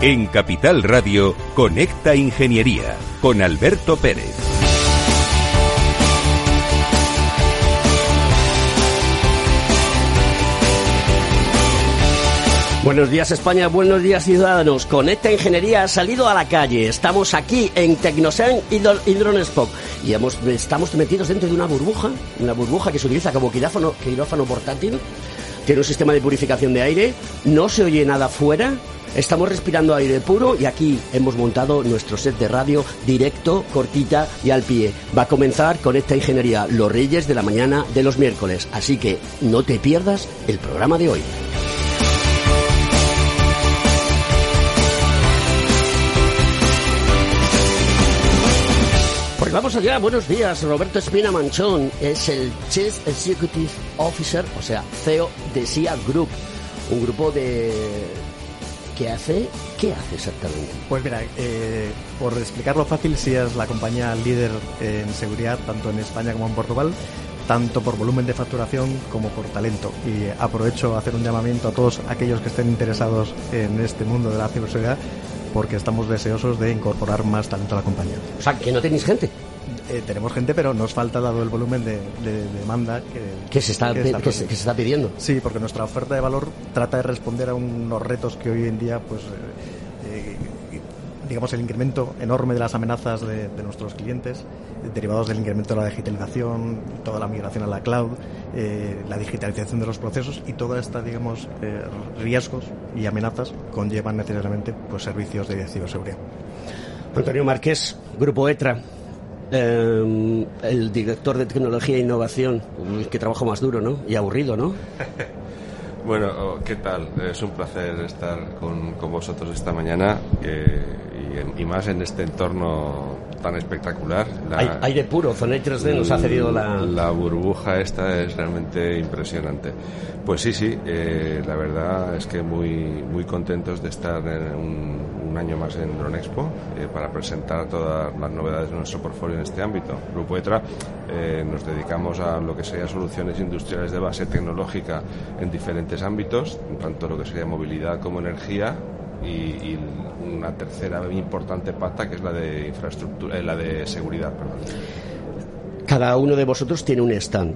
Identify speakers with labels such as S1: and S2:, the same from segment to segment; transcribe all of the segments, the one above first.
S1: En Capital Radio, Conecta Ingeniería con Alberto Pérez.
S2: Buenos días España, buenos días ciudadanos. Conecta Ingeniería ha salido a la calle. Estamos aquí en Tecnosen y Drone Y estamos metidos dentro de una burbuja, una burbuja que se utiliza como quirófano portátil. Tiene un sistema de purificación de aire, no se oye nada fuera Estamos respirando aire puro y aquí hemos montado nuestro set de radio directo, cortita y al pie. Va a comenzar con esta ingeniería Los Reyes de la mañana de los miércoles, así que no te pierdas el programa de hoy. Pues vamos allá, buenos días. Roberto Espina Manchón es el Chief Executive Officer, o sea, CEO de SIA Group, un grupo de ¿Qué hace? ¿Qué hace exactamente?
S3: Pues mira, eh, por explicarlo fácil, sí es la compañía líder en seguridad tanto en España como en Portugal, tanto por volumen de facturación como por talento. Y aprovecho a hacer un llamamiento a todos aquellos que estén interesados en este mundo de la ciberseguridad porque estamos deseosos de incorporar más talento a la compañía.
S2: O sea, que no tenéis gente.
S3: Eh, tenemos gente, pero nos falta dado el volumen de, demanda
S2: que, se está, que, se, está pidiendo.
S3: Sí, porque nuestra oferta de valor trata de responder a unos retos que hoy en día, pues, eh, eh, digamos, el incremento enorme de las amenazas de, nuestros clientes, derivados del incremento de la digitalización, toda la migración a la cloud, la digitalización de los procesos y toda esta, digamos, riesgos y amenazas conllevan necesariamente pues, servicios de ciberseguridad.
S2: Antonio Márquez, Grupo ETRA. Eh, el director de tecnología e innovación, que trabajo más duro, ¿no? Y aburrido, ¿no?
S4: bueno, oh, ¿qué tal? Es un placer estar con, vosotros esta mañana y, más en este entorno tan espectacular.
S2: La, aire puro, Zonet 3D nos ha cedido la...
S4: La burbuja esta es realmente impresionante. Pues sí, sí, eh, la verdad es que muy, muy contentos de estar en un, año más en Drone Expo eh, para presentar todas las novedades de nuestro portfolio en este ámbito. Grupo ETRA eh, nos dedicamos a lo que sería soluciones industriales de base tecnológica en diferentes ámbitos, tanto lo que sería movilidad como energía y, una tercera importante pata que es la de infraestructura, eh, la de seguridad. Perdón.
S2: Cada uno de vosotros tiene un stand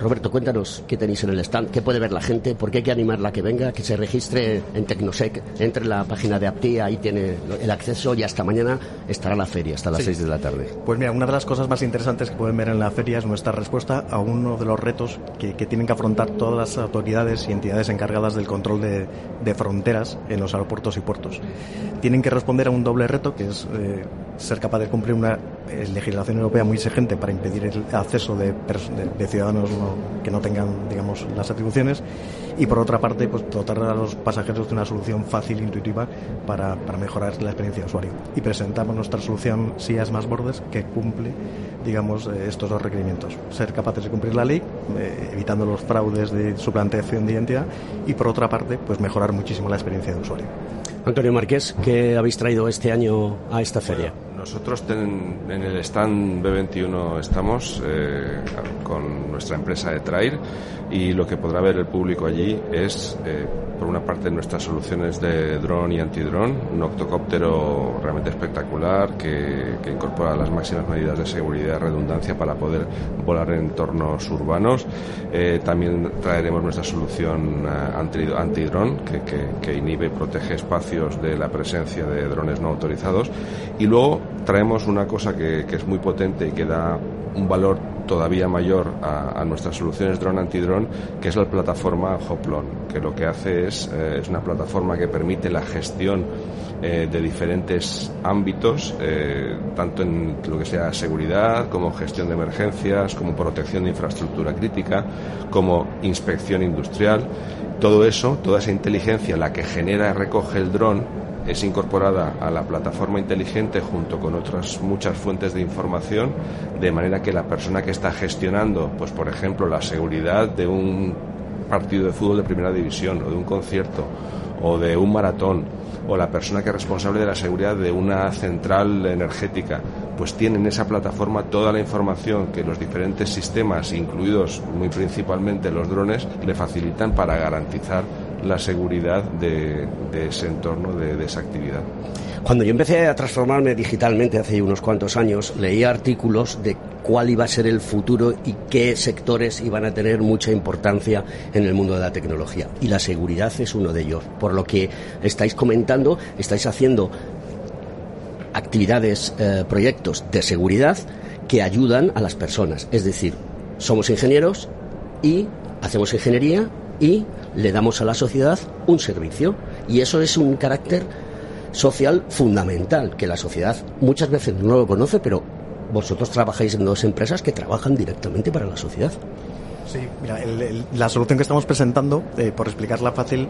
S2: Roberto, cuéntanos qué tenéis en el stand, qué puede ver la gente, por qué hay que animarla a que venga, que se registre en Tecnosec, entre en la página de Aptia, ahí tiene el acceso y hasta mañana estará la feria, hasta las 6 de la tarde.
S3: Pues mira, una de las cosas más interesantes que pueden ver en la feria es nuestra respuesta a uno de los retos que, tienen que afrontar todas las autoridades y entidades encargadas del control de, fronteras en los aeropuertos y puertos. Tienen que responder a un doble reto, que es eh, ser capaz de cumplir una eh, legislación europea muy exigente para impedir el acceso de, de ciudadanos que no tengan, digamos, las atribuciones y por otra parte, pues dotar a los pasajeros de una solución fácil e intuitiva para, para mejorar la experiencia de usuario. Y presentamos nuestra solución SIAS más bordes que cumple, digamos, eh, estos dos requerimientos. Ser capaces de cumplir la ley, eh, evitando los fraudes de suplantación de identidad y por otra parte, pues mejorar muchísimo la experiencia de usuario.
S2: Antonio Márquez, ¿qué habéis traído este año a esta feria?
S4: Nosotros en el stand B21 estamos eh, con nuestra empresa de Trail y lo que podrá ver el público allí es eh, por una parte nuestras soluciones de dron y antidrón, un octocóptero realmente espectacular que, incorpora las máximas medidas de seguridad y redundancia para poder volar en entornos urbanos. Eh, también traeremos nuestra solución antidrón que, que, inhibe y protege espacios de la presencia de drones no autorizados. Y luego traemos una cosa que, es muy potente y que da un valor todavía mayor a, nuestras soluciones drone antidrone, que es la plataforma Hoplon, que lo que hace es, eh, es una plataforma que permite la gestión eh, de diferentes ámbitos, eh, tanto en lo que sea seguridad, como gestión de emergencias, como protección de infraestructura crítica, como inspección industrial. Todo eso, toda esa inteligencia, la que genera y recoge el dron, es incorporada a la plataforma inteligente junto con otras muchas fuentes de información, de manera que la persona que está gestionando, pues por ejemplo, la seguridad de un partido de fútbol de primera división o de un concierto o de un maratón o la persona que es responsable de la seguridad de una central energética, pues tienen en esa plataforma toda la información que los diferentes sistemas, incluidos muy principalmente los drones, le facilitan para garantizar la seguridad de, ese entorno, de, esa actividad.
S2: Cuando yo empecé a transformarme digitalmente hace unos cuantos años, leía artículos de cuál iba a ser el futuro y qué sectores iban a tener mucha importancia en el mundo de la tecnología. Y la seguridad es uno de ellos. Por lo que estáis comentando, estáis haciendo actividades, eh, proyectos de seguridad que ayudan a las personas. Es decir, somos ingenieros y hacemos ingeniería y le damos a la sociedad un servicio. Y eso es un carácter social fundamental, que la sociedad muchas veces no lo conoce, pero vosotros trabajáis en dos empresas que trabajan directamente para la sociedad.
S3: Sí, mira, la solución que estamos presentando, eh, por explicarla fácil,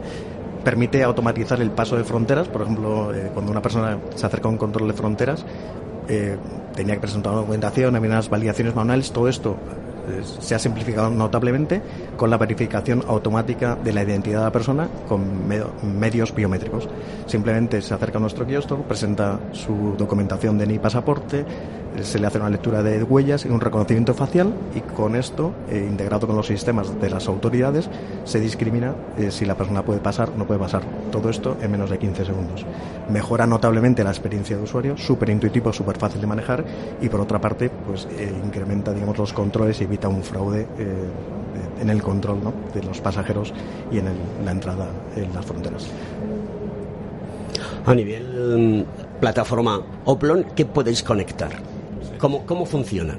S3: permite automatizar el paso de fronteras. Por ejemplo, eh, cuando una persona se acerca a un control de fronteras, eh, tenía que presentar una documentación, había unas validaciones manuales, todo esto se ha simplificado notablemente con la verificación automática de la identidad de la persona con medios biométricos. Simplemente se acerca a nuestro kiosco, presenta su documentación de NI pasaporte, se le hace una lectura de huellas y un reconocimiento facial y con esto, eh, integrado con los sistemas de las autoridades, se discrimina eh, si la persona puede pasar o no puede pasar. Todo esto en menos de 15 segundos. Mejora notablemente la experiencia de usuario, súper intuitivo, súper fácil de manejar y por otra parte, pues eh, incrementa digamos los controles y evita un fraude en el control de los pasajeros y en la entrada en las fronteras.
S2: A nivel mm, plataforma Oplon, ¿qué podéis conectar? ¿Cómo, cómo funciona?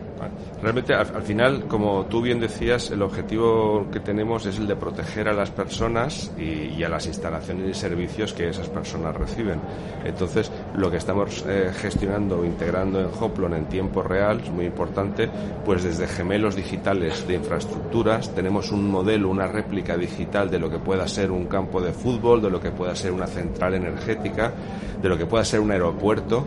S4: Realmente, al, final, como tú bien decías, el objetivo que tenemos es el de proteger a las personas y, a las instalaciones y servicios que esas personas reciben. Entonces, lo que estamos eh, gestionando, integrando en Hoplon en tiempo real, es muy importante, pues desde gemelos digitales de infraestructuras, tenemos un modelo, una réplica digital de lo que pueda ser un campo de fútbol, de lo que pueda ser una central energética, de lo que pueda ser un aeropuerto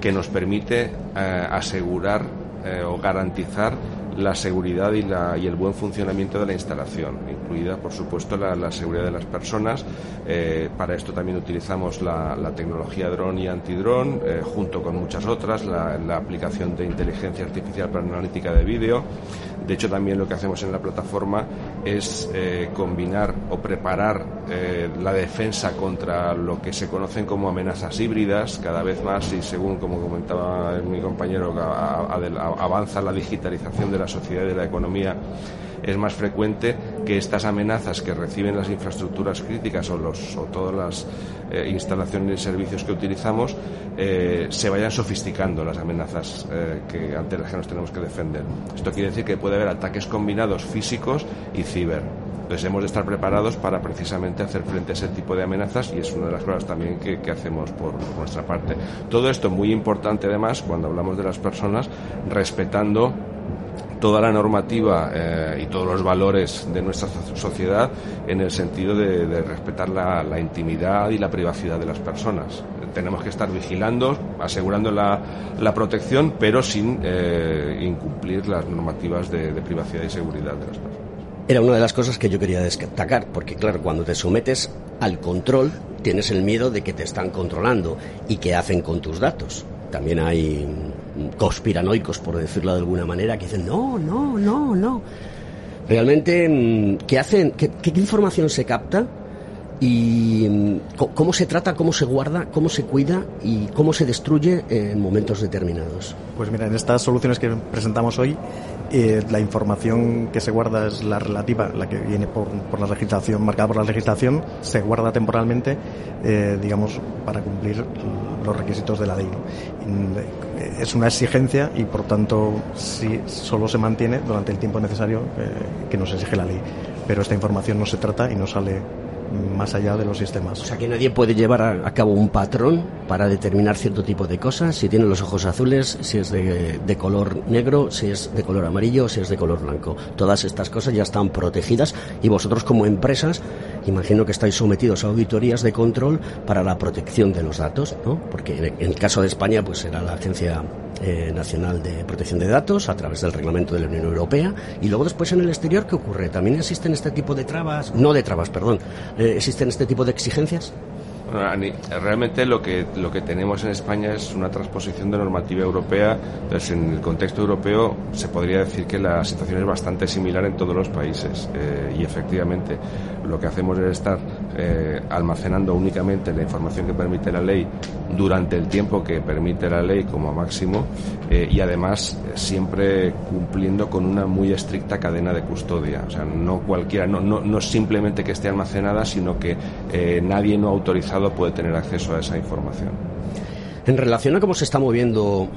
S4: que nos permite eh, asegurar eh, o garantizar la seguridad y, la, y, el buen funcionamiento de la instalación, incluida, por supuesto, la, seguridad de las personas. Eh, para esto también utilizamos la, tecnología dron y antidrón, junto con muchas otras, la, aplicación de inteligencia artificial para analítica de vídeo. De hecho, también lo que hacemos en la plataforma es eh, combinar o preparar eh, la defensa contra lo que se conocen como amenazas híbridas, cada vez más, y según como comentaba mi compañero, avanza la digitalización de la sociedad y de la economía es más frecuente que estas amenazas que reciben las infraestructuras críticas o, los, o todas las eh, instalaciones y servicios que utilizamos eh, se vayan sofisticando las amenazas eh, que, ante las que nos tenemos que defender. Esto quiere decir que puede haber ataques combinados físicos y ciber. Entonces hemos de estar preparados para precisamente hacer frente a ese tipo de amenazas y es una de las cosas también que, que hacemos por, por, nuestra parte. Todo esto muy importante además cuando hablamos de las personas, respetando toda la normativa eh, y todos los valores de nuestra sociedad en el sentido de, respetar la, intimidad y la privacidad de las personas. Tenemos que estar vigilando, asegurando la, protección, pero sin eh, incumplir las normativas de, privacidad y seguridad de las personas.
S2: Era una de las cosas que yo quería destacar, porque claro, cuando te sometes al control, tienes el miedo de que te están controlando y qué hacen con tus datos. También hay conspiranoicos, por decirlo de alguna manera, que dicen, no, no, no, no. Realmente, mm, ¿qué hacen? ¿Qué, información se capta? y mm, cómo se trata, cómo se guarda, cómo se cuida y cómo se destruye en momentos determinados.
S3: Pues mira, en estas soluciones que presentamos hoy, eh, la información que se guarda es la relativa, la que viene por, por la legislación, marcada por la legislación, se guarda temporalmente, eh, digamos, para cumplir los requisitos de la ley. Eh, es una exigencia y, por tanto, si solo se mantiene durante el tiempo necesario que nos exige la ley. Pero esta información no se trata y no sale más allá de los sistemas.
S2: O sea que nadie puede llevar a, cabo un patrón para determinar cierto tipo de cosas, si tiene los ojos azules, si es de, color negro, si es de color amarillo, si es de color blanco. Todas estas cosas ya están protegidas y vosotros como empresas imagino que estáis sometidos a auditorías de control para la protección de los datos, ¿no? Porque en el caso de España pues será la Agencia eh, Nacional de Protección de Datos a través del reglamento de la Unión Europea y luego después en el exterior ¿qué ocurre? ¿También existen este tipo de trabas? No de trabas, perdón. Eh, ¿Existen este tipo de exigencias?
S4: realmente lo que, lo que tenemos en España es una transposición de normativa europea. Entonces, en el contexto europeo se podría decir que la situación es bastante similar en todos los países. Eh, y efectivamente, lo que hacemos es estar eh, almacenando únicamente la información que permite la ley durante el tiempo que permite la ley como máximo eh, y además siempre cumpliendo con una muy estricta cadena de custodia. O sea, no cualquiera, no, no, no simplemente que esté almacenada, sino que eh, nadie no autorizado puede tener acceso a esa información.
S2: En relación a cómo se está moviendo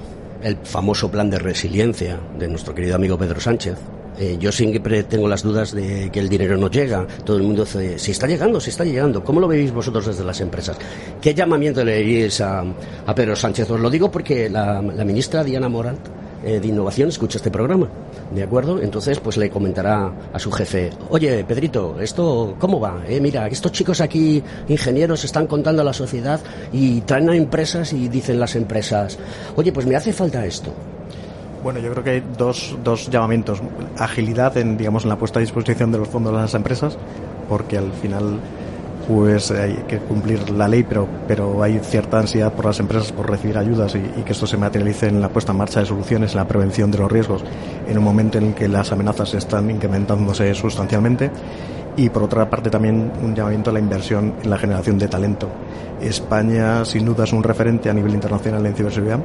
S2: el famoso plan de resiliencia de nuestro querido amigo Pedro Sánchez, eh, yo siempre tengo las dudas de que el dinero no llega. Todo el mundo dice, si está llegando, si está llegando. ¿Cómo lo veis vosotros desde las empresas? ¿Qué llamamiento le diréis a, a Pedro Sánchez? Os lo digo porque la, ministra Diana Morant eh, de Innovación escucha este programa, ¿de acuerdo? Entonces, pues le comentará a su jefe, oye, Pedrito, ¿esto cómo va? Eh, mira, estos chicos aquí, ingenieros, están contando a la sociedad y traen a empresas y dicen las empresas, oye, pues me hace falta esto.
S3: Bueno, yo creo que hay dos, dos llamamientos. Agilidad en, digamos, en la puesta a disposición de los fondos de las empresas, porque al final pues hay que cumplir la ley, pero, pero hay cierta ansiedad por las empresas por recibir ayudas y, y, que esto se materialice en la puesta en marcha de soluciones, en la prevención de los riesgos, en un momento en el que las amenazas están incrementándose sustancialmente. Y por otra parte también un llamamiento a la inversión en la generación de talento. España sin duda es un referente a nivel internacional en ciberseguridad,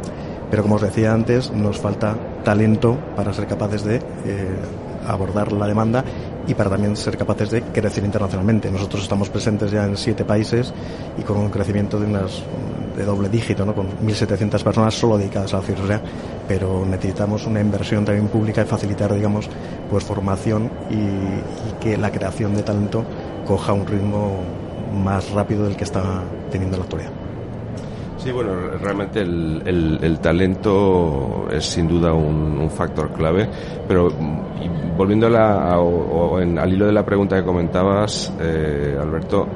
S3: pero como os decía antes, nos falta talento para ser capaces de eh, abordar la demanda y para también ser capaces de crecer internacionalmente. Nosotros estamos presentes ya en siete países y con un crecimiento de doble dígito, ¿no? con 1.700 personas solo dedicadas a la ciberseguridad, pero necesitamos una inversión también pública y facilitar, digamos, pues formación y, y que la creación de talento coja un ritmo más rápido del que está teniendo la actualidad.
S4: Sí, bueno, realmente el, el, el talento es sin duda un, un factor clave, pero volviendo a la, a, o en, al hilo de la pregunta que comentabas, eh, Alberto,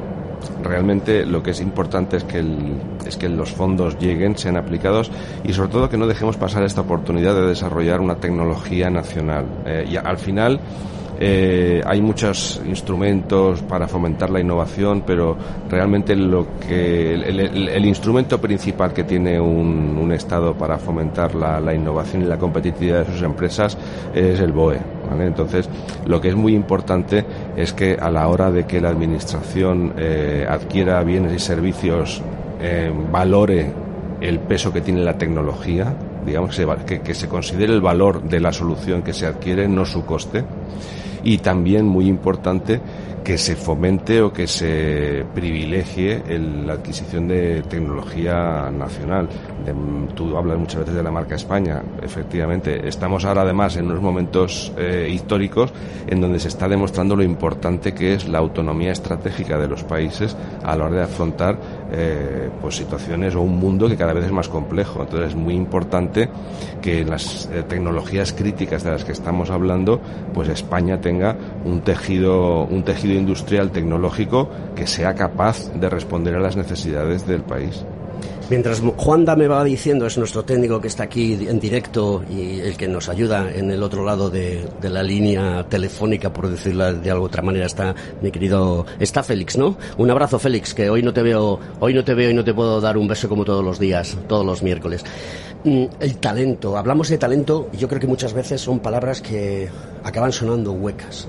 S4: realmente lo que es importante es que, el, es que los fondos lleguen, sean aplicados y sobre todo que no dejemos pasar esta oportunidad de desarrollar una tecnología nacional. Eh, y al final, eh, hay muchos instrumentos para fomentar la innovación, pero realmente lo que el, instrumento principal que tiene un, Estado para fomentar la, innovación y la competitividad de sus empresas es el BOE. Entonces, lo que es muy importante es que a la hora de que la Administración eh, adquiera bienes y servicios, eh, valore el peso que tiene la tecnología, digamos que se, que, que se considere el valor de la solución que se adquiere, no su coste y también muy importante que se fomente o que se privilegie el, la adquisición de tecnología nacional. De, tú hablas muchas veces de la marca España, efectivamente. Estamos ahora además en unos momentos eh, históricos en donde se está demostrando lo importante que es la autonomía estratégica de los países a la hora de afrontar eh, pues situaciones o un mundo que cada vez es más complejo. Entonces es muy importante que las eh, tecnologías críticas de las que estamos hablando, pues España tenga un tejido, un tejido industrial tecnológico que sea capaz de responder a las necesidades del país.
S2: Mientras Juanda me va diciendo, es nuestro técnico que está aquí en directo y el que nos ayuda en el otro lado de, de la línea telefónica, por decirlo de alguna otra manera, está mi querido, está Félix, ¿no? Un abrazo, Félix, que hoy no te veo, hoy no te veo y no te puedo dar un beso como todos los días, todos los miércoles. Mm, el talento, hablamos de talento y yo creo que muchas veces son palabras que acaban sonando huecas.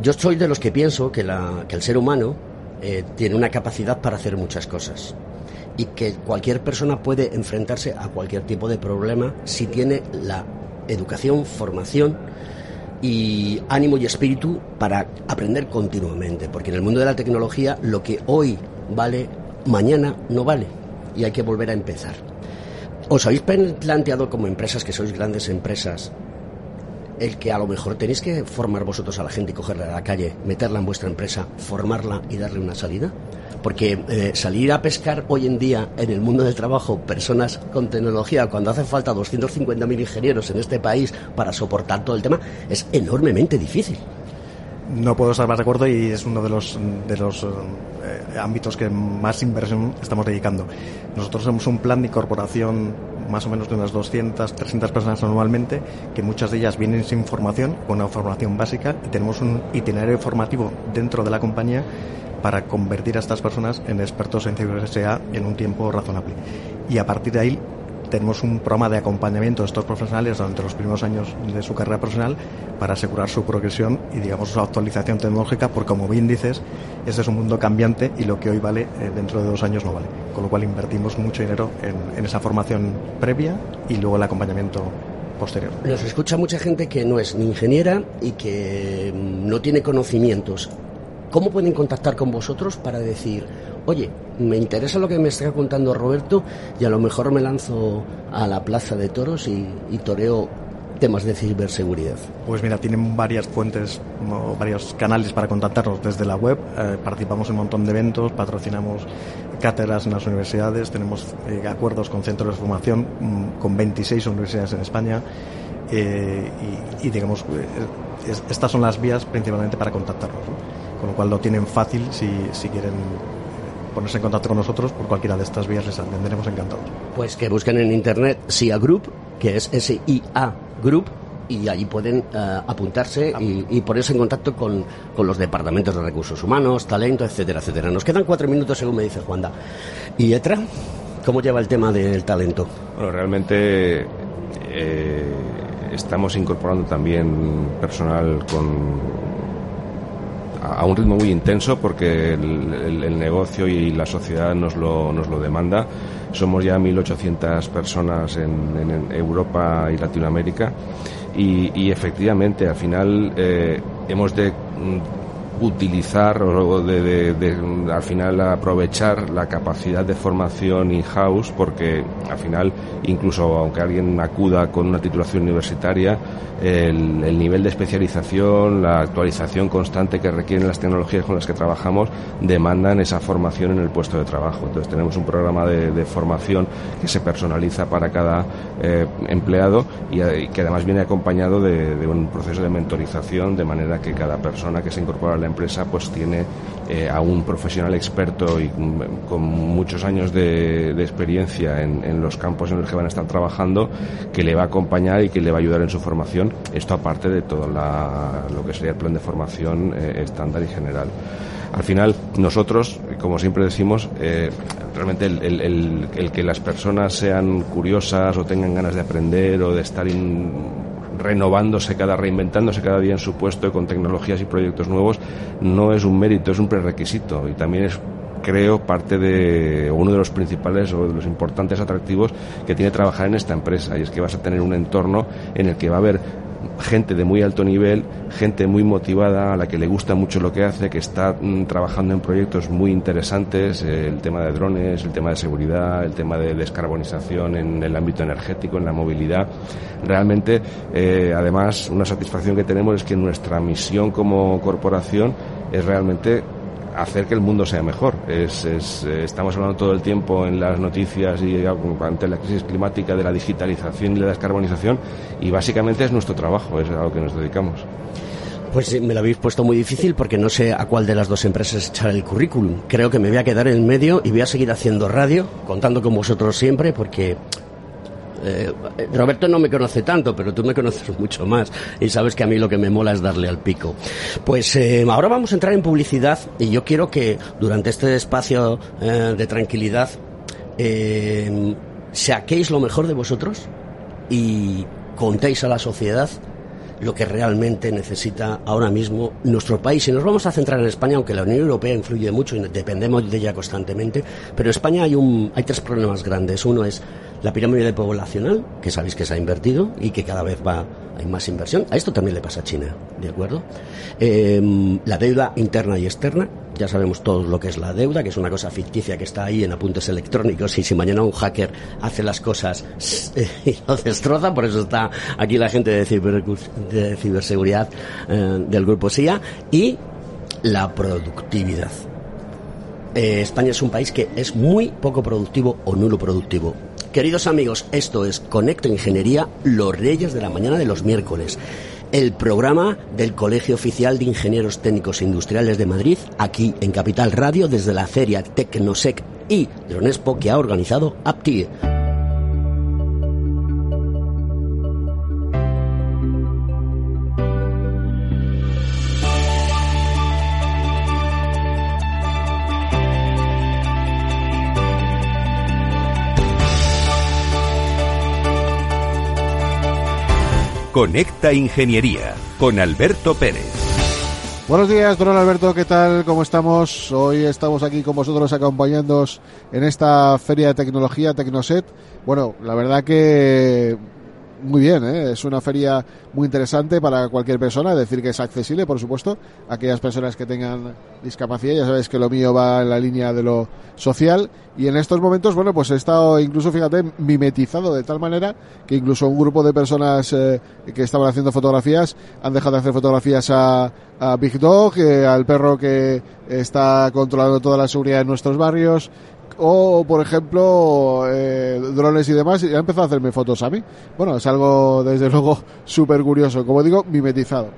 S2: Yo soy de los que pienso que, el ser humano eh, tiene una capacidad para hacer muchas cosas y que cualquier persona puede enfrentarse a cualquier tipo de problema si tiene la educación, formación y ánimo y espíritu para aprender continuamente, porque en el mundo de la tecnología lo que hoy vale, mañana no vale y hay que volver a empezar. ¿Os habéis planteado como empresas que sois grandes empresas el que a lo mejor tenéis que formar vosotros a la gente y cogerla a la calle, meterla en vuestra empresa, formarla y darle una salida? Porque eh, salir a pescar hoy en día en el mundo del trabajo personas con tecnología, cuando hace falta 250.000 ingenieros en este país para soportar todo el tema, es enormemente difícil.
S3: No puedo estar más de acuerdo y es uno de los, de los eh, ámbitos que más inversión estamos dedicando. Nosotros tenemos un plan de incorporación más o menos de unas 200, 300 personas anualmente, que muchas de ellas vienen sin formación, con una formación básica, y tenemos un itinerario formativo dentro de la compañía para convertir a estas personas en expertos en ciberseguridad en un tiempo razonable. Y a partir de ahí tenemos un programa de acompañamiento de estos profesionales durante los primeros años de su carrera profesional para asegurar su progresión y, digamos, su actualización tecnológica, porque, como bien dices, este es un mundo cambiante y lo que hoy vale eh, dentro de dos años no vale. Con lo cual invertimos mucho dinero en, en esa formación previa y luego el acompañamiento posterior.
S2: Nos escucha mucha gente que no es ni ingeniera y que no tiene conocimientos. ¿Cómo pueden contactar con vosotros para decir, oye, me interesa lo que me está contando Roberto y a lo mejor me lanzo a la plaza de toros y, toreo temas de ciberseguridad?
S3: Pues mira, tienen varias fuentes, varios canales para contactarnos desde la web. Eh, participamos en un montón de eventos, patrocinamos cátedras en las universidades, tenemos eh, acuerdos con centros de formación mm, con 26 universidades en España. Eh, y, digamos, eh, es, estas son las vías principalmente para contactarnos. ¿no? con lo cual lo tienen fácil si, si quieren ponerse en contacto con nosotros por cualquiera de estas vías les atenderemos encantados.
S2: Pues que busquen en internet SIA Group, que es S-I-A Group, y allí pueden uh, apuntarse y, y, ponerse en contacto con, con, los departamentos de recursos humanos, talento, etcétera, etcétera. Nos quedan cuatro minutos según me dice Juanda. ¿Y Etra? ¿Cómo lleva el tema del talento?
S4: Bueno, realmente eh, estamos incorporando también personal con a un ritmo muy intenso porque el, el, negocio y la sociedad nos lo, nos lo demanda. Somos ya 1.800 personas en, Europa y Latinoamérica y, efectivamente al final eh, hemos de utilizar o de, de, de, al final aprovechar la capacidad de formación in-house porque al final incluso aunque alguien acuda con una titulación universitaria el, el, nivel de especialización la actualización constante que requieren las tecnologías con las que trabajamos demandan esa formación en el puesto de trabajo. Entonces tenemos un programa de, de formación que se personaliza para cada eh, empleado y, y, que además viene acompañado de, un proceso de mentorización de manera que cada persona que se incorpora empresa pues tiene eh, a un profesional experto y con muchos años de, de experiencia en, en, los campos en los que van a estar trabajando que le va a acompañar y que le va a ayudar en su formación. Esto aparte de todo la, lo que sería el plan de formación eh, estándar y general. Al final, nosotros, como siempre decimos, eh, realmente el, el, el, el, que las personas sean curiosas o tengan ganas de aprender o de estar in, renovándose cada, reinventándose cada día en su puesto con tecnologías y proyectos nuevos, no es un mérito, es un prerequisito y también es creo parte de uno de los principales o de los importantes atractivos que tiene trabajar en esta empresa y es que vas a tener un entorno en el que va a haber gente de muy alto nivel, gente muy motivada, a la que le gusta mucho lo que hace, que está mm, trabajando en proyectos muy interesantes, eh, el tema de drones, el tema de seguridad, el tema de descarbonización en el ámbito energético, en la movilidad. Realmente, eh, además, una satisfacción que tenemos es que nuestra misión como corporación es realmente hacer que el mundo sea mejor. Es, eh, estamos hablando todo el tiempo en las noticias y ante la crisis climática de la digitalización y la descarbonización y básicamente es nuestro trabajo, es a lo que nos dedicamos.
S2: Pues me lo habéis puesto muy difícil porque no sé a cuál de las dos empresas echar el currículum. Creo que me voy a quedar en medio y voy a seguir haciendo radio, contando con vosotros siempre, porque eh, Roberto no me conoce tanto, pero tú me conoces mucho más y sabes que a mí lo que me mola es darle al pico. Pues eh, ahora vamos a entrar en publicidad y yo quiero que durante este espacio eh, de tranquilidad saquéis lo mejor de vosotros y contéis a la sociedad lo que realmente necesita ahora mismo nuestro país. Y nos vamos a centrar en España, aunque la Unión Europea influye mucho y dependemos de ella constantemente, pero en España hay, hay tres problemas grandes. Uno es la pirámide poblacional, que sabéis que se ha invertido y que cada vez va hay más inversión. A esto también le pasa a China, ¿de acuerdo? Eh, la deuda interna y externa, ya sabemos todos lo que es la deuda, que es una cosa ficticia que está ahí en apuntes electrónicos y si mañana un hacker hace las cosas y lo destroza, por eso está aquí la gente de, ciber, de ciberseguridad eh, del grupo SIA, y la productividad. Eh, España es un país que es muy poco productivo o nulo productivo. Queridos amigos, esto es Conecto Ingeniería, los reyes de la mañana de los miércoles. El programa del Colegio Oficial de Ingenieros Técnicos Industriales de Madrid, aquí en Capital Radio, desde la feria Tecnosec y Dronespo que ha organizado APTI.
S1: Conecta Ingeniería con Alberto Pérez.
S5: Buenos días, don Alberto, ¿qué tal? ¿Cómo estamos? Hoy estamos aquí con vosotros acompañándoos en esta feria de tecnología Tecnoset. Bueno, la verdad que muy bien, ¿eh? es una feria muy interesante para cualquier persona, es decir, que es accesible, por supuesto, a aquellas personas que tengan discapacidad, ya sabéis que lo mío va en la línea de lo social y en estos momentos, bueno, pues he estado incluso, fíjate, mimetizado de tal manera que incluso un grupo de personas eh, que estaban haciendo fotografías han dejado de hacer fotografías a, a Big Dog, eh, al perro que está controlando toda la seguridad en nuestros barrios, o por ejemplo eh, drones y demás y ha empezado a hacerme fotos a mí. Bueno es algo desde luego súper curioso como digo mimetizado.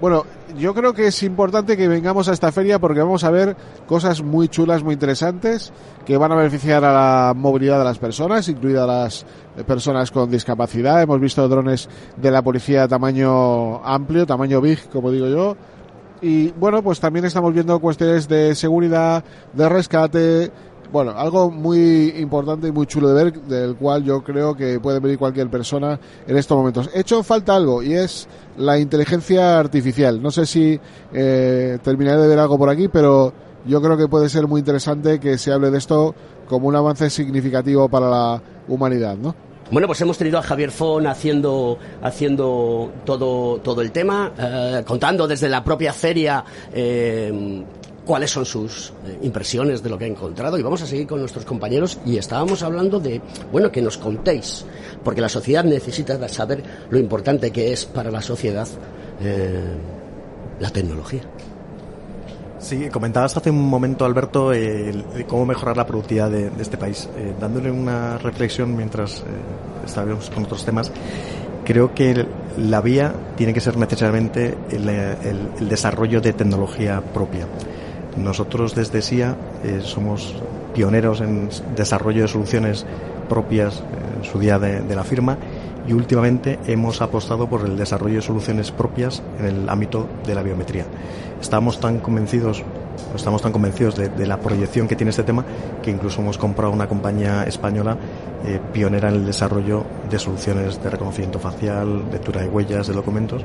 S5: Bueno yo creo que es importante que vengamos a esta feria porque vamos a ver cosas muy chulas muy interesantes que van a beneficiar a la movilidad de las personas incluidas las personas con discapacidad. Hemos visto drones de la policía tamaño amplio tamaño big como digo yo. Y bueno, pues también estamos viendo cuestiones de seguridad, de rescate, bueno, algo muy importante y muy chulo de ver, del cual yo creo que puede venir cualquier persona en estos momentos. He hecho falta algo y es la inteligencia artificial. No sé si eh, terminaré de ver algo por aquí, pero yo creo que puede ser muy interesante que se hable de esto como un avance significativo para la humanidad, ¿no?
S2: Bueno, pues hemos tenido a Javier Fon haciendo, haciendo todo, todo el tema, eh, contando desde la propia feria eh, cuáles son sus eh, impresiones de lo que ha encontrado y vamos a seguir con nuestros compañeros y estábamos hablando de, bueno, que nos contéis, porque la sociedad necesita saber lo importante que es para la sociedad eh, la tecnología.
S3: Sí, comentabas hace un momento, Alberto, cómo mejorar la productividad de, este país. Eh, dándole una reflexión mientras estábamos con otros temas, creo que la vía tiene que ser necesariamente el desarrollo de tecnología propia. Nosotros desde SIA eh, somos pioneros en desarrollo de soluciones propias en su día de, la firma y últimamente hemos apostado por el desarrollo de soluciones propias en el ámbito de la biometría. Estamos tan convencidos estamos tan convencidos de, la proyección que tiene este tema que incluso hemos comprado una compañía española eh, pionera en el desarrollo de soluciones de reconocimiento facial, lectura de huellas, de documentos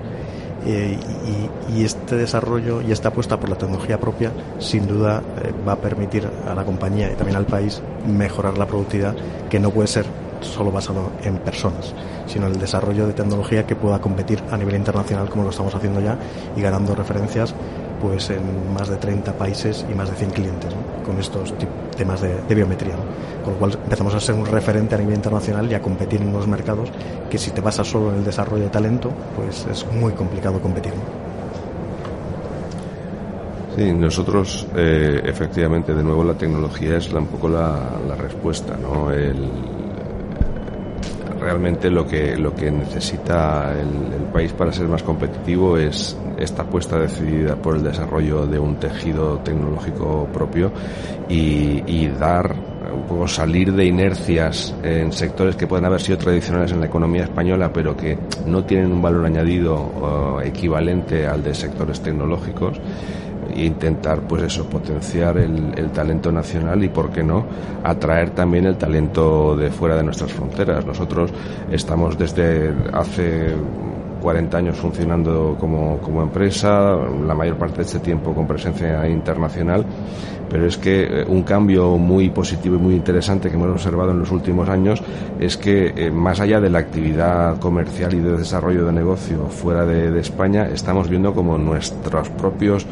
S3: eh, y, este desarrollo y esta apuesta por la tecnología propia sin duda eh, va a permitir a la compañía y también al país mejorar la productividad que no puede ser solo basado en personas, sino el desarrollo de tecnología que pueda competir a nivel internacional como lo estamos haciendo ya y ganando referencias pues en más de 30 países y más de 100 clientes con estos temas de, biometría. Con lo cual empezamos a ser un referente a nivel internacional y a competir en unos mercados que si te basas solo en el desarrollo de talento, pues es muy complicado competir.
S4: Sí, nosotros eh, efectivamente, de nuevo, la tecnología es un poco la, la respuesta, ¿no? El, realmente lo que, lo que necesita el, país para ser más competitivo es esta apuesta decidida por el desarrollo de un tejido tecnológico propio y, dar un poco salir de inercias en sectores que pueden haber sido tradicionales en la economía española pero que no tienen un valor añadido equivalente al de sectores tecnológicos e intentar pues eso potenciar el, talento nacional y por qué no atraer también el talento de fuera de nuestras fronteras. Nosotros estamos desde hace 40 años funcionando como, como empresa, la mayor parte de este tiempo con presencia internacional, pero es que eh, un cambio muy positivo y muy interesante que hemos observado en los últimos años es que eh, más allá de la actividad comercial y de desarrollo de negocio fuera de, España, estamos viendo como nuestros propios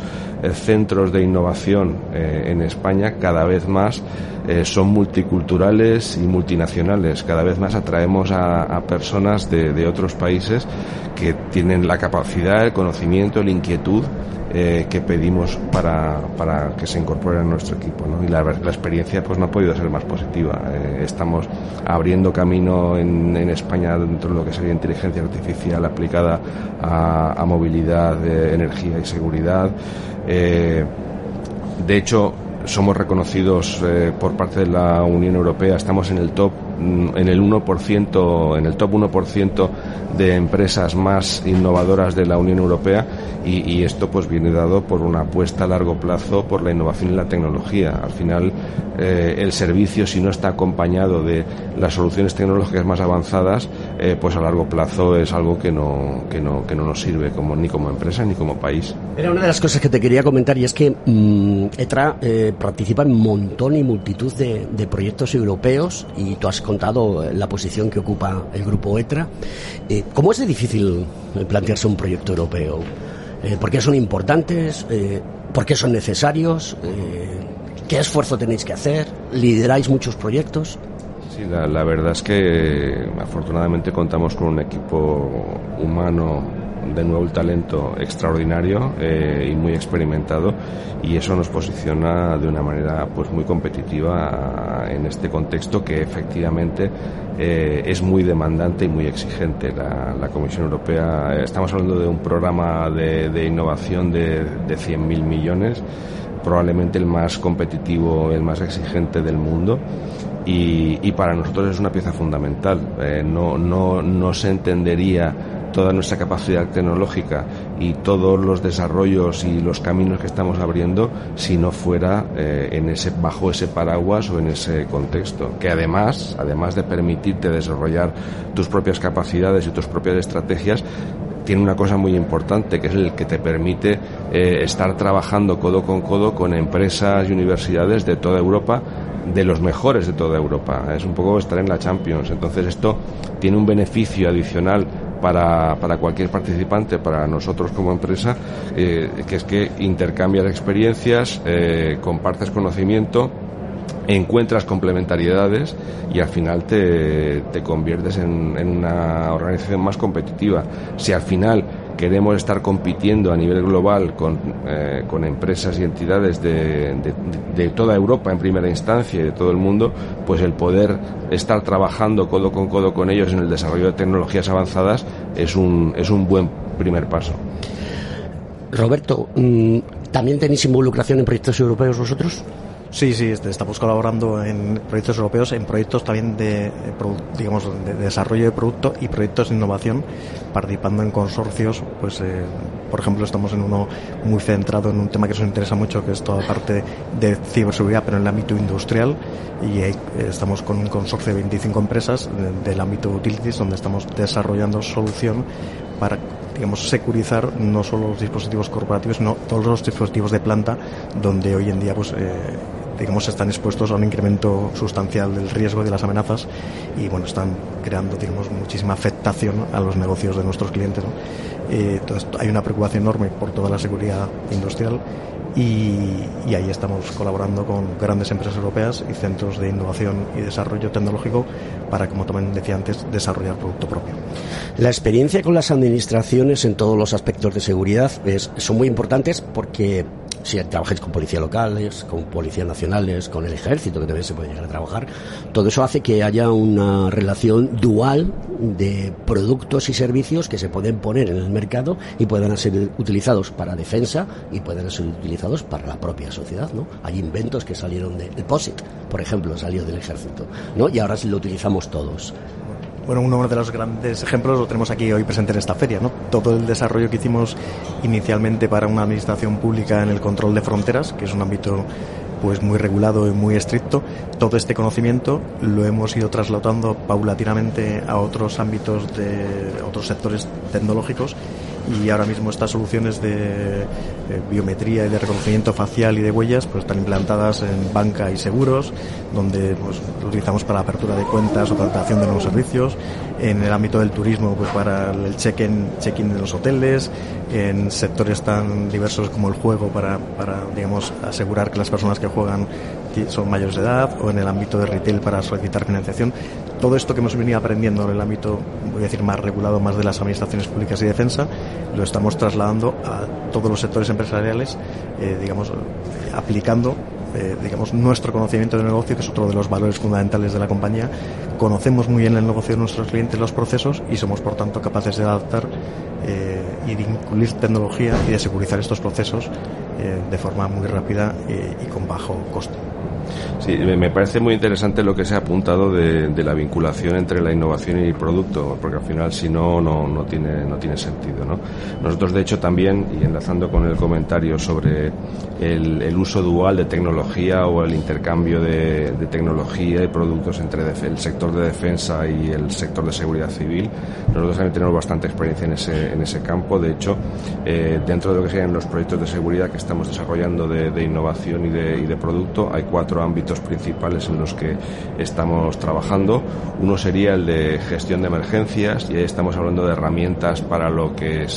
S4: eh, centros de innovación en España cada vez más son multiculturales y multinacionales. Cada vez más atraemos a, personas de, de otros países que tienen la capacidad, el conocimiento, la inquietud eh, que pedimos para, para, que se incorporen a nuestro equipo. ¿no? Y la, la, experiencia pues no ha podido ser más positiva. Eh, estamos abriendo camino en, en, España dentro de lo que sería inteligencia artificial aplicada a, a movilidad, energía y seguridad. Eh, de hecho, somos reconocidos eh, por parte de la Unión Europea, estamos en el top en el 1%, en el top 1% de empresas más innovadoras de la Unión Europea y, esto pues viene dado por una apuesta a largo plazo por la innovación y la tecnología. Al final eh, el servicio si no está acompañado de las soluciones tecnológicas más avanzadas, eh, pues a largo plazo es algo que no, que no, que no nos sirve como, ni como empresa ni como país.
S2: Era una de las cosas que te quería comentar y es que mm, ETRA participa en montón y multitud de, proyectos europeos y tú has contado la posición que ocupa el grupo ETRA. Eh, ¿Cómo es de difícil eh, plantearse un proyecto europeo? Eh, ¿Por qué son importantes? ¿Por qué son necesarios? ¿Qué esfuerzo tenéis que hacer? ¿Lideráis muchos proyectos?
S4: Sí, la verdad es que afortunadamente contamos con un equipo humano de nuevo el talento extraordinario eh, y muy experimentado y eso nos posiciona de una manera pues muy competitiva en este contexto que efectivamente eh, es muy demandante y muy exigente. La, Comisión Europea estamos hablando de un programa de, innovación de, de 100.000 millones probablemente el más competitivo el más exigente del mundo y, para nosotros es una pieza fundamental. Eh, no, no, no se entendería toda nuestra capacidad tecnológica y todos los desarrollos y los caminos que estamos abriendo si no fuera eh, en ese bajo ese paraguas o en ese contexto que además además de permitirte desarrollar tus propias capacidades y tus propias estrategias tiene una cosa muy importante, que es el que te permite eh, estar trabajando codo con codo con empresas y universidades de toda Europa, de los mejores de toda Europa. Es un poco estar en la Champions. Entonces esto tiene un beneficio adicional para, para cualquier participante, para nosotros como empresa, eh, que es que intercambias experiencias, eh, compartes conocimiento encuentras complementariedades y al final te, te conviertes en, en, una organización más competitiva. Si al final queremos estar compitiendo a nivel global con, eh, con empresas y entidades de, de, toda Europa en primera instancia y de todo el mundo, pues el poder estar trabajando codo con codo con ellos en el desarrollo de tecnologías avanzadas es un, es un buen primer paso.
S2: Roberto, mm, ¿también tenéis involucración en proyectos europeos vosotros?
S3: Sí, sí, este, estamos colaborando en proyectos europeos, en proyectos también de, digamos, de desarrollo de producto y proyectos de innovación, participando en consorcios. Pues, eh, por ejemplo, estamos en uno muy centrado en un tema que nos interesa mucho, que es toda parte de ciberseguridad, pero en el ámbito industrial. Y eh, estamos con un consorcio de 25 empresas del ámbito de utilities, donde estamos desarrollando solución para digamos, securizar no solo los dispositivos corporativos, sino todos los dispositivos de planta, donde hoy en día pues, eh, digamos, están expuestos a un incremento sustancial del riesgo y de las amenazas y, bueno, están creando, digamos, muchísima afectación a los negocios de nuestros clientes. entonces, hay una preocupación enorme por toda la seguridad industrial y, y, ahí estamos colaborando con grandes empresas europeas y centros de innovación y desarrollo tecnológico para, como también decía antes, desarrollar producto propio.
S2: La experiencia con las administraciones en todos los aspectos de seguridad es, son muy importantes porque si trabajáis con policía locales, con policías nacionales, con el ejército, que también se puede llegar a trabajar, todo eso hace que haya una relación dual de productos y servicios que se pueden poner en el mercado y puedan ser utilizados para defensa y puedan ser utilizados para la propia sociedad, ¿no? Hay inventos que salieron de, POSIT, por ejemplo, salió del ejército, ¿no? Y ahora lo utilizamos todos.
S3: Bueno, uno de los grandes ejemplos lo tenemos aquí hoy presente en esta feria, ¿no? Todo el desarrollo que hicimos inicialmente para una administración pública en el control de fronteras, que es un ámbito pues muy regulado y muy estricto, todo este conocimiento lo hemos ido trasladando paulatinamente a otros ámbitos de otros sectores tecnológicos y ahora mismo estas soluciones de eh, biometría y de reconocimiento facial y de huellas pues están implantadas en banca y seguros donde pues lo utilizamos para la apertura de cuentas o contratación de nuevos servicios en el ámbito del turismo pues para el check-in check-in de los hoteles en sectores tan diversos como el juego para, para digamos asegurar que las personas que juegan son mayores de edad o en el ámbito de retail para solicitar financiación. Todo esto que hemos venido aprendiendo en el ámbito, voy a decir, más regulado, más de las administraciones públicas y defensa, lo estamos trasladando a todos los sectores empresariales, eh, digamos, aplicando eh, digamos, nuestro conocimiento del negocio, que es otro de los valores fundamentales de la compañía. Conocemos muy bien el negocio de nuestros clientes, los procesos, y somos, por tanto, capaces de adaptar eh, y de incluir tecnología y de securizar estos procesos de forma muy rápida y con bajo coste.
S4: Sí, me parece muy interesante lo que se ha apuntado de, la vinculación entre la innovación y el producto, porque al final si no, no, no, tiene, no tiene sentido. ¿no? Nosotros, de hecho, también, y enlazando con el comentario sobre el, uso dual de tecnología o el intercambio de, tecnología y productos entre el sector de defensa y el sector de seguridad civil, nosotros también tenemos bastante experiencia en ese, en ese campo. De hecho, eh, dentro de lo que sean los proyectos de seguridad que estamos desarrollando de, innovación y de, y de producto, hay cuatro ámbitos principales en los que estamos trabajando. Uno sería el de gestión de emergencias y ahí estamos hablando de herramientas para lo que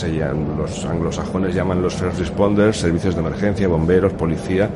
S4: los anglosajones llaman los first responders, servicios de emergencia, bomberos, policía,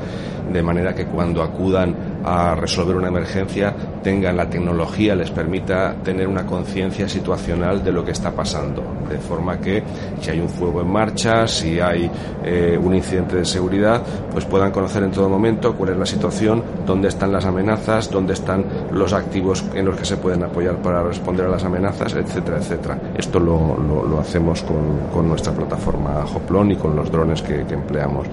S4: de manera que cuando acudan a resolver una emergencia tengan la tecnología, les permita tener una conciencia situacional de lo que está pasando. De forma que si hay un fuego en marcha, si hay eh, un incidente de seguridad, pues puedan conocer en todo momento cuál es la situación, dónde están las amenazas, dónde están los activos en los que se pueden apoyar para responder a las amenazas, etcétera, etcétera. Esto lo, lo, hacemos con, con, nuestra plataforma Hoplon y con los drones que, empleamos.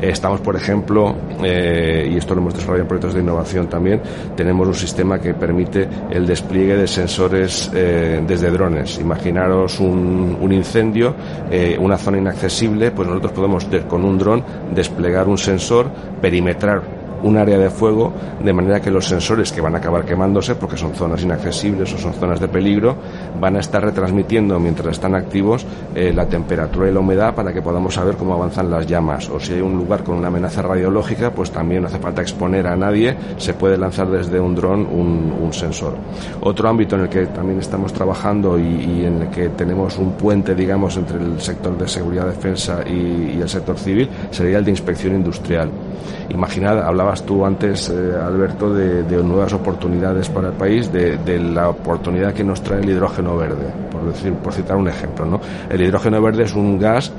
S4: estamos, por ejemplo, eh, y esto lo hemos desarrollado en proyectos de innovación también, tenemos un sistema que permite el despliegue de sensores eh, desde drones. Imaginaros un, un incendio, eh, una zona inaccesible, pues nosotros podemos con un dron desplegar un sensor, perimetrar un área de fuego de manera que los sensores que van a acabar quemándose porque son zonas inaccesibles o son zonas de peligro van a estar retransmitiendo mientras están activos eh, la temperatura y la humedad para que podamos saber cómo avanzan las llamas. O si hay un lugar con una amenaza radiológica pues también no hace falta exponer a nadie se puede lanzar desde un dron un, sensor. Otro ámbito en el que también estamos trabajando y, en el que tenemos un puente digamos entre el sector de seguridad defensa y, y el sector civil sería el de inspección industrial imaginad hablaba tú antes, eh, Alberto, de, nuevas oportunidades para el país, de, la oportunidad que nos trae el hidrógeno verde, por, decir, por citar un ejemplo. ¿no? El hidrógeno verde es un gas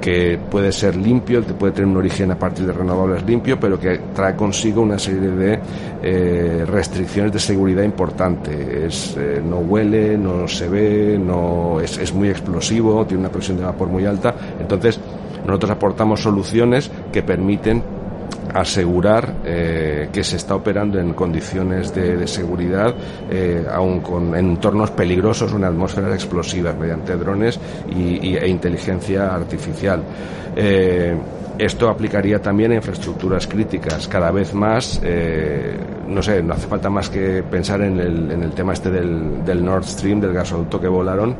S4: que puede ser limpio, que puede tener un origen a partir de renovables limpio, pero que trae consigo una serie de eh, restricciones de seguridad importante. Es, eh, no huele, no se ve, no es, es muy explosivo, tiene una presión de vapor muy alta. Entonces, nosotros aportamos soluciones que permiten asegurar eh, que se está operando en condiciones de, seguridad, eh, aun con en entornos peligrosos, en atmósferas explosivas, mediante drones y, e inteligencia artificial. Eh, esto aplicaría también a infraestructuras críticas. Cada vez más, eh, no sé, no hace falta más que pensar en el, en el tema este del, del, Nord Stream, del gasoducto que volaron.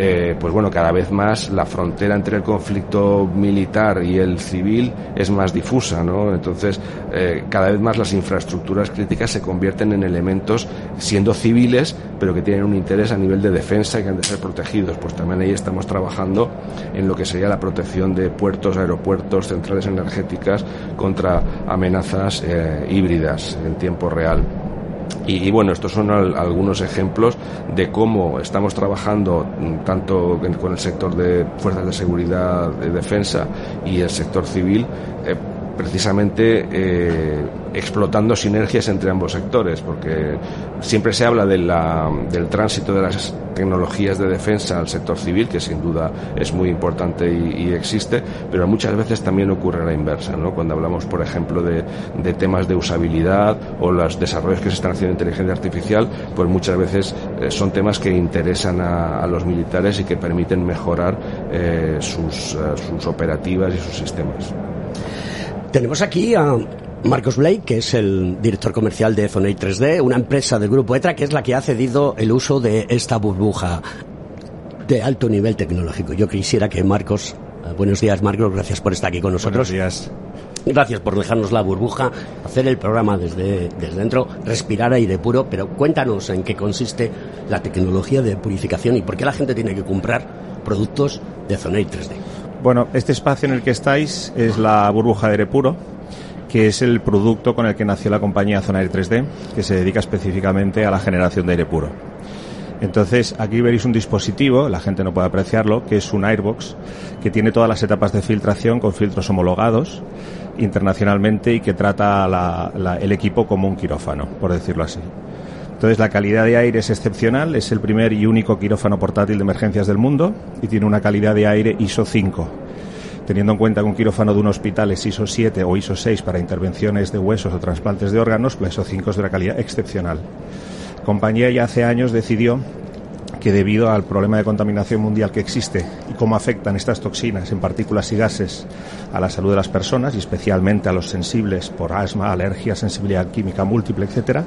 S4: Eh, pues bueno, cada vez más la frontera entre el conflicto militar y el civil es más difusa, ¿no? Entonces, eh, cada vez más las infraestructuras críticas se convierten en elementos siendo civiles, pero que tienen un interés a nivel de defensa y que han de ser protegidos. Pues también ahí estamos trabajando en lo que sería la protección de puertos, aeropuertos, centrales energéticas contra amenazas eh, híbridas en real. Y, bueno, estos son algunos ejemplos de cómo estamos trabajando mm, tanto con el sector de fuerzas de seguridad, de defensa y el sector civil. Eh, precisamente eh, explotando sinergias entre ambos sectores, porque siempre se habla de del tránsito de las tecnologías de defensa al sector civil, que sin duda es muy importante y, existe, pero muchas veces también ocurre la inversa, ¿no? Cuando hablamos, por ejemplo, de, de, temas de usabilidad o los desarrollos que se están haciendo en inteligencia artificial, pues muchas veces eh, son temas que interesan a, los militares y que permiten mejorar eh, sus, sus operativas y sus sistemas.
S2: Tenemos aquí a Marcos Blake, que es el director comercial de Zonei 3D, una empresa del grupo ETRA que es la que ha cedido el uso de esta burbuja de alto nivel tecnológico. Yo quisiera que Marcos, eh, buenos días Marcos, gracias por estar aquí con nosotros.
S3: Buenos días.
S2: Gracias por dejarnos la burbuja, hacer el programa desde, desde dentro, respirar aire puro, pero cuéntanos en qué consiste la tecnología de purificación y por qué la gente tiene que comprar productos de Zonei 3D.
S6: Bueno, este espacio en el que estáis es la burbuja de aire puro, que es el producto con el que nació la compañía Zona Air 3D, que se dedica específicamente a la generación de aire puro. Entonces, aquí veréis un dispositivo, la gente no puede apreciarlo, que es un Airbox, que tiene todas las etapas de filtración con filtros homologados internacionalmente y que trata el equipo como un quirófano, por decirlo así. Entonces la calidad de aire es excepcional, es el primer y único quirófano portátil de emergencias del mundo y tiene una calidad de aire ISO 5. teniendo en cuenta que un quirófano de un hospital es ISO 7 o ISO 6 para intervenciones de huesos o trasplantes de órganos, la ISO 5 es de una calidad excepcional. La compañía ya hace años decidió que debido al problema de contaminación mundial que existe y cómo afectan estas toxinas en partículas y gases a la salud de las personas y especialmente a los sensibles por asma, alergia, sensibilidad química múltiple, etcétera,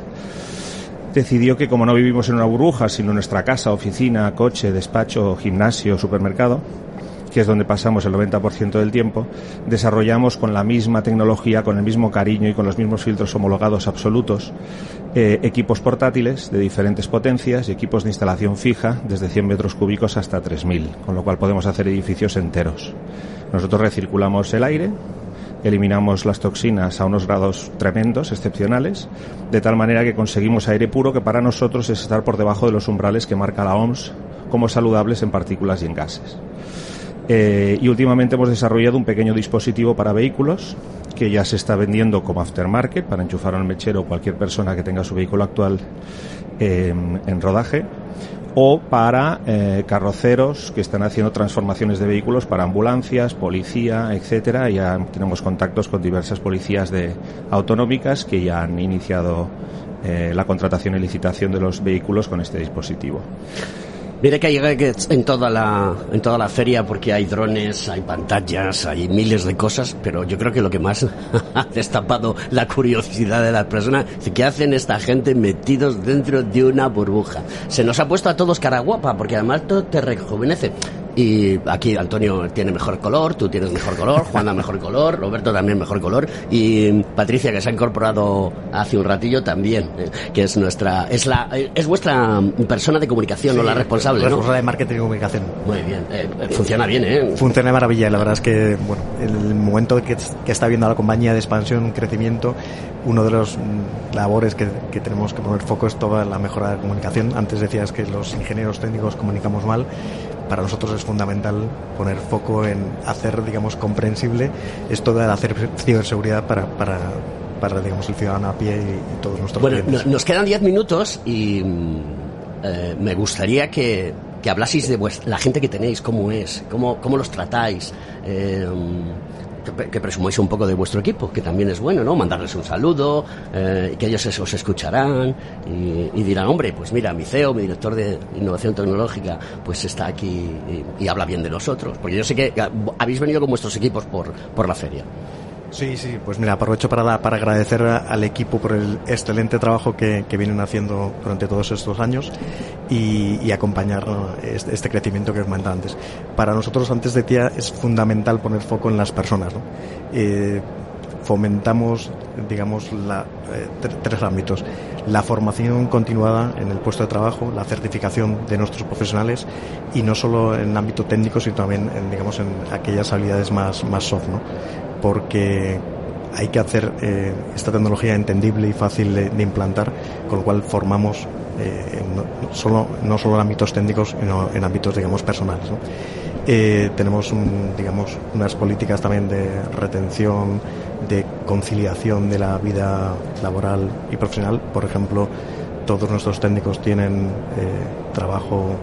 S6: decidió que como no vivimos en una burbuja, sino en nuestra casa, oficina, coche, despacho, gimnasio, supermercado, que es donde pasamos el 90% del tiempo, desarrollamos con la misma tecnología, con el mismo cariño y con los mismos filtros homologados absolutos, eh, equipos portátiles de diferentes potencias y equipos de instalación fija desde 100 metros cúbicos hasta 3.000, con lo cual podemos hacer edificios enteros. Nosotros recirculamos el aire, eliminamos las toxinas a unos grados tremendos, excepcionales, de tal manera que conseguimos aire puro que para nosotros es estar por debajo de los umbrales que marca la OMS como saludables en partículas y en gases. Eh, y últimamente hemos desarrollado un pequeño dispositivo para vehículos que ya se está vendiendo como aftermarket para enchufar al mechero cualquier persona que tenga su vehículo actual en rodaje o para eh, carroceros que están haciendo transformaciones de vehículos para ambulancias, policía, etcétera. Ya tenemos contactos con diversas policías de autonómicas que ya han iniciado eh, la contratación y licitación de los vehículos con este dispositivo.
S2: Mire que hay en toda la en toda la feria porque hay drones, hay pantallas, hay miles de cosas, pero yo creo que lo que más ha destapado la curiosidad de las personas es qué hacen esta gente metidos dentro de una burbuja. Se nos ha puesto a todos cara guapa porque además todo te rejuvenece. Y aquí Antonio tiene mejor color, tú tienes mejor color, Juana mejor color, Roberto también mejor color y Patricia que se ha incorporado hace un ratillo también, eh, que es nuestra es la es vuestra persona de comunicación o la responsable,
S3: responsable de marketing y comunicación.
S2: Muy bien, eh, funciona bien, ¿eh?
S3: Funciona de maravilla, la verdad es que bueno, el momento que, que está viendo la compañía de expansión, crecimiento, uno de los mm, labores que, que tenemos que poner foco es toda la mejora de comunicación. Antes decías que los ingenieros técnicos comunicamos mal para nosotros es fundamental poner foco en hacer, digamos, comprensible esto de hacer ciberseguridad para, para, para digamos, el ciudadano a pie y, todos nuestros
S2: bueno,
S3: clientes.
S2: nos quedan diez minutos y mm, eh, me gustaría que, que hablaseis de la gente que tenéis, cómo es, cómo, cómo los tratáis. Eh, que, presumáis un poco de vuestro equipo, que también es bueno, ¿no? Mandarles un saludo, eh, que ellos os escucharán y, dirán, hombre, pues mira, mi CEO, mi director de innovación tecnológica, pues está aquí y, y habla bien de nosotros. Porque yo sé que habéis venido con vuestros equipos por, por la feria.
S3: Sí, sí, pues mira, aprovecho para, para agradecer al equipo por el excelente trabajo que, que vienen haciendo durante todos estos años y, acompañar este, este, crecimiento que comentaba antes. Para nosotros, antes de tía, es fundamental poner foco en las personas. ¿no? Eh, fomentamos, digamos, la, eh, tres ámbitos. La formación continuada en el puesto de trabajo, la certificación de nuestros profesionales y no solo en el ámbito técnico, sino también en, digamos, en aquellas habilidades más, más soft. ¿no? Porque hay que hacer eh, esta tecnología entendible y fácil de, implantar, con lo cual formamos eh, no, solo, no solo en ámbitos técnicos, sino en ámbitos, digamos, personales. Eh, tenemos, un, digamos, unas políticas también de retención, de conciliación de la vida laboral y profesional. Por ejemplo, todos nuestros técnicos tienen trabajo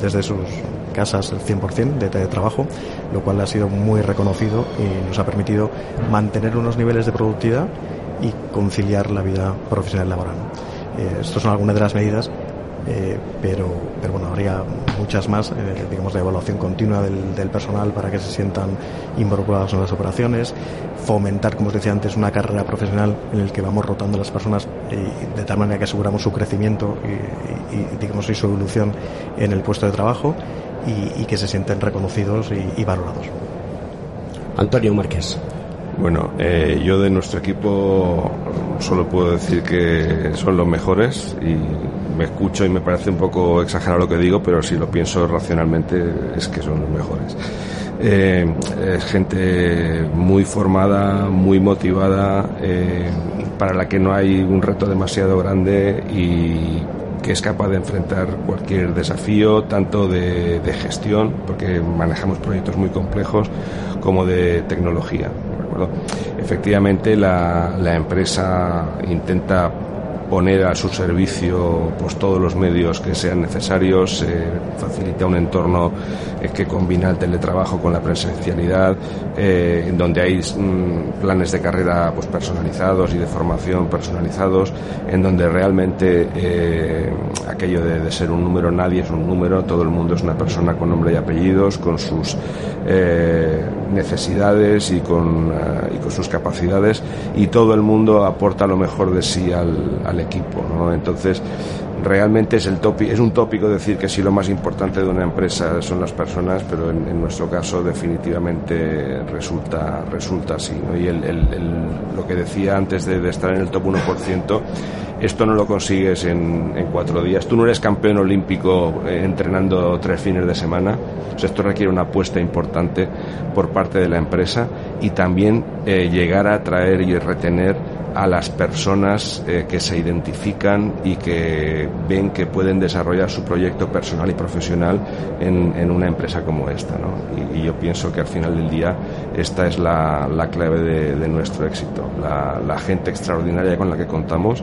S3: desde sus casas el 100% de teletrabajo, lo cual ha sido muy reconocido y nos ha permitido mantener unos niveles de productividad y conciliar la vida profesional y laboral. Eh, estas son algunas de las medidas eh, pero, pero bueno, habría muchas más, eh, digamos, de evaluación continua del, del, personal para que se sientan involucrados en las operaciones, fomentar, como os decía antes, una carrera profesional en el que vamos rotando las personas y de tal manera que aseguramos su crecimiento y, y digamos, y su evolución en el puesto de trabajo y, y que se sienten reconocidos y, y valorados.
S2: Antonio Márquez.
S4: Bueno, eh, yo de nuestro equipo solo puedo decir que son los mejores y me escucho y me parece un poco exagerado lo que digo, pero si lo pienso racionalmente es que son los mejores. Eh, es gente muy formada, muy motivada, eh, para la que no hay un reto demasiado grande y que es capaz de enfrentar cualquier desafío, tanto de, gestión, porque manejamos proyectos muy complejos, como de tecnología. Efectivamente, la empresa intenta poner a su servicio pues todos los medios que sean necesarios, facilita un entorno que combina el teletrabajo con la presencialidad, en donde hay mm, planes de carrera pues personalizados y de formación personalizados, en donde realmente aquello de, de ser un número nadie es un número, todo el mundo es una persona con nombre y apellidos, con sus eh, necesidades y con, eh, y con sus capacidades y todo el mundo aporta lo mejor de sí al, al equipo. Entonces, realmente es, el es un tópico decir que sí lo más importante de una empresa son las personas, pero en, nuestro caso definitivamente resulta, resulta así. Y el, lo que decía antes de, estar en el top 1%, esto no lo consigues en, cuatro días. Tú no eres campeón olímpico eh, entrenando tres fines de semana. Esto requiere una apuesta importante por parte de la empresa y también eh, llegar a atraer y retener a las personas eh, que se identifican y que ven que pueden desarrollar su proyecto personal y profesional en, una empresa como esta. ¿no? Y, yo pienso que al final del día esta es la, la clave de, nuestro éxito, la, gente extraordinaria con la que contamos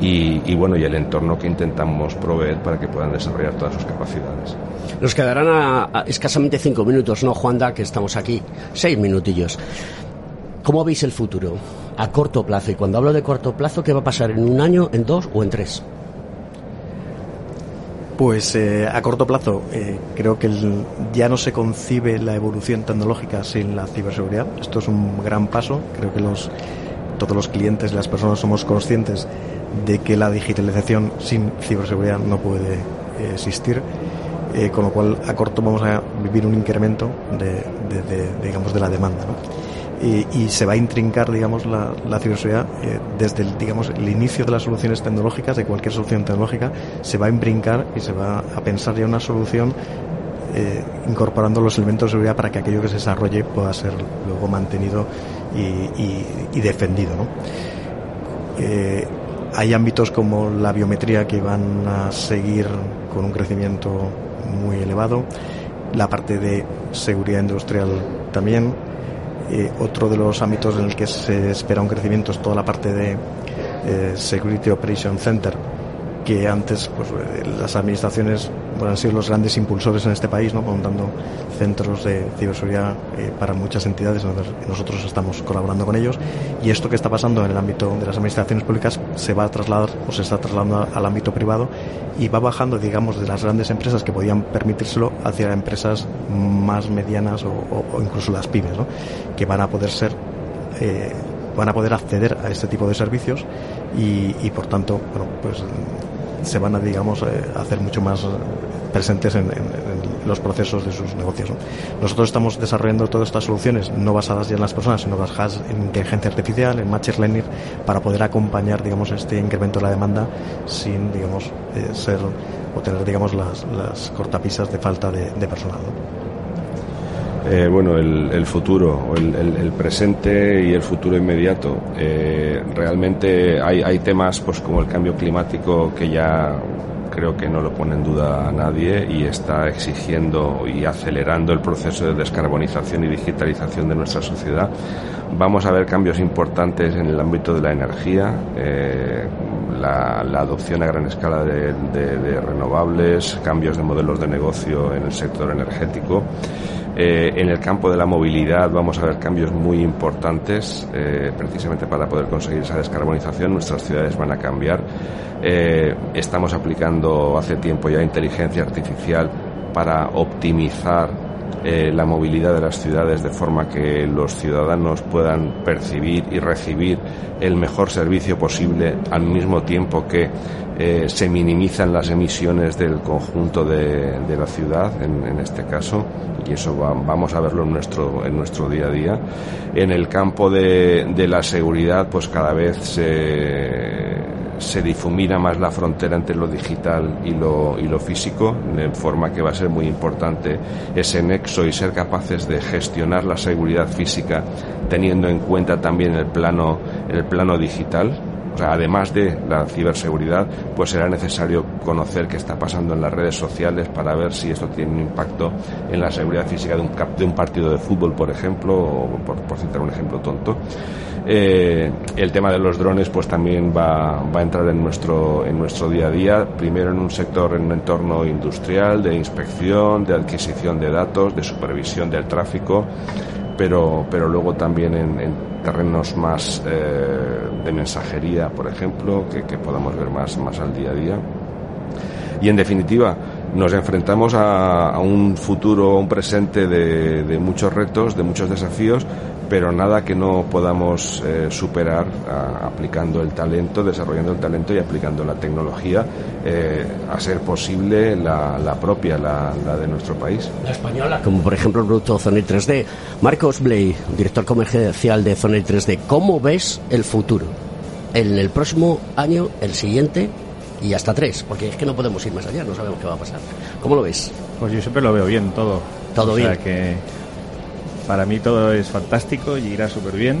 S4: y, bueno y el entorno que intentamos proveer para que puedan desarrollar todas sus capacidades.
S2: Nos quedarán escasamente cinco minutos, ¿no, Juanda? Que estamos aquí. Seis minutillos. ¿Cómo veis el futuro? A corto plazo. Y cuando hablo de corto plazo, ¿qué va a pasar? ¿En un año, en dos o en tres?
S3: Pues eh, a corto plazo eh, creo que el, ya no se concibe la evolución tecnológica sin la ciberseguridad. Esto es un gran paso. Creo que los, todos los clientes y las personas somos conscientes de que la digitalización sin ciberseguridad no puede eh, existir. con lo cual a corto vamos a vivir un incremento de, de, digamos de la demanda. ¿no? Y, y, se va a intrincar, digamos, la, la ciberseguridad eh, desde el, digamos, el inicio de las soluciones tecnológicas, de cualquier solución tecnológica, se va a imbrincar y se va a pensar ya una solución eh, incorporando los elementos de seguridad para que aquello que se desarrolle pueda ser luego mantenido y, y, defendido. Eh, hay ámbitos como la biometría que van a seguir con un crecimiento muy elevado, la parte de seguridad industrial también, eh, otro de los ámbitos en el que se espera un crecimiento es toda la parte de eh, Security Operation Center, que antes pues, eh, las administraciones han sido los grandes impulsores en este país, ¿no? montando centros de ciberseguridad eh, para muchas entidades. Nosotros estamos colaborando con ellos y esto que está pasando en el ámbito de las administraciones públicas se va a trasladar o se está trasladando al ámbito privado y va bajando, digamos, de las grandes empresas que podían permitírselo hacia empresas más medianas o, incluso las pymes, ¿no? que van a poder ser eh, van a poder acceder a este tipo de servicios y, por tanto, pues se van a, digamos, eh, hacer mucho más presentes en, los procesos de sus negocios. ¿no? Nosotros estamos desarrollando todas estas soluciones no basadas ya en las personas, sino basadas en inteligencia artificial, en machine learning, para poder acompañar, digamos, este incremento de la demanda sin, digamos, eh, ser o tener, digamos, las, cortapisas de falta de, personal.
S4: Eh, bueno, el, futuro, el, presente y el futuro inmediato. Eh, realmente hay, hay temas pues, como el cambio climático que ya creo que no lo pone en duda a nadie y está exigiendo y acelerando el proceso de descarbonización y digitalización de nuestra sociedad. Vamos a ver cambios importantes en el ámbito de la energía, eh, la, adopción a gran escala de, renovables, cambios de modelos de negocio en el sector energético. Eh, en el campo de la movilidad vamos a ver cambios muy importantes, eh, precisamente para poder conseguir esa descarbonización. Nuestras ciudades van a cambiar. Eh, estamos aplicando hace tiempo ya inteligencia artificial para optimizar eh, la movilidad de las ciudades de forma que los ciudadanos puedan percibir y recibir el mejor servicio posible al mismo tiempo que eh, se minimizan las emisiones del conjunto de, de la ciudad, en, en, este caso, y eso va, vamos a verlo en nuestro, en nuestro día a día. En el campo de, de la seguridad, pues cada vez se se difumina más la frontera entre lo digital y lo, y lo físico, de forma que va a ser muy importante ese nexo y ser capaces de gestionar la seguridad física teniendo en cuenta también el plano, el plano digital. Además de la ciberseguridad, pues será necesario conocer qué está pasando en las redes sociales para ver si esto tiene un impacto en la seguridad física de un, de un partido de fútbol, por ejemplo, o por, citar un ejemplo tonto. Eh, el tema de los drones pues también va, va, a entrar en nuestro, en nuestro día a día, primero en un sector, en un entorno industrial, de inspección, de adquisición de datos, de supervisión del tráfico, pero, pero luego también en, en terrenos más eh, de mensajería, por ejemplo, que, que podamos ver más, más al día a día. Y en definitiva, nos enfrentamos a, a un futuro, un presente de, de, muchos retos, de muchos desafíos, pero nada que no podamos eh, superar a, aplicando el talento, desarrollando el talento y aplicando la tecnología eh, a ser posible la, la propia, la, la, de nuestro país.
S2: La española, como por ejemplo el producto Zonel 3D. Marcos Bley, director comercial de Zonel 3D, ¿cómo ves el futuro? En el próximo año, el siguiente, y hasta tres, porque es que no podemos ir más allá, no sabemos qué va a pasar. ¿Cómo lo ves?
S6: Pues yo siempre lo veo bien, todo.
S2: Todo
S6: o
S2: bien.
S6: Sea que para mí todo es fantástico y irá súper bien.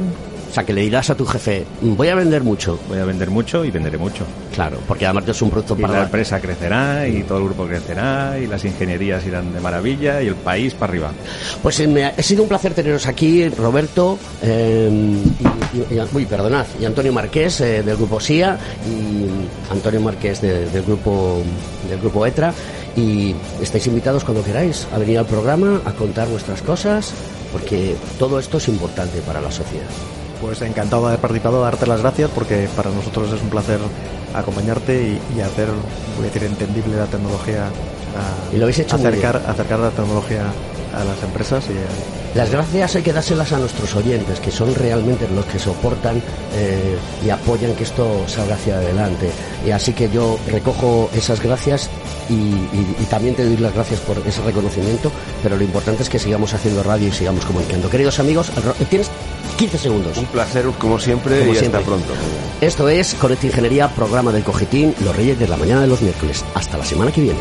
S2: O sea, que le dirás a tu jefe, voy a vender mucho.
S6: Voy a vender mucho y venderé mucho.
S2: Claro, porque además es un producto
S6: y
S2: para...
S6: la empresa crecerá y todo el grupo crecerá y las ingenierías irán de maravilla y el país para arriba.
S2: Pues eh, me ha, ha sido un placer teneros aquí, Roberto, eh, y, y, uy, perdonad, y Antonio Marqués eh, del grupo SIA y Antonio Marqués de, del grupo del grupo ETRA y estáis invitados cuando queráis a venir al programa a contar vuestras cosas porque todo esto es importante para la sociedad.
S3: Pues encantado de haber participado, darte las gracias porque para nosotros es un placer acompañarte y, y hacer, voy a decir, entendible la tecnología. A,
S2: y lo habéis hecho
S3: acercar, acercar la tecnología a las empresas y a,
S2: las gracias hay que dárselas a nuestros oyentes, que son realmente los que soportan eh, y apoyan que esto salga hacia adelante. Y así que yo recojo esas gracias y, y, y, también te doy las gracias por ese reconocimiento, pero lo importante es que sigamos haciendo radio y sigamos comunicando. Queridos amigos, tienes 15 segundos.
S4: Un placer, como siempre,
S2: como
S4: y
S2: siempre.
S4: hasta pronto.
S2: Esto es Conecta Ingeniería, programa del Cogitín, los Reyes de la mañana de los miércoles. Hasta la semana que viene.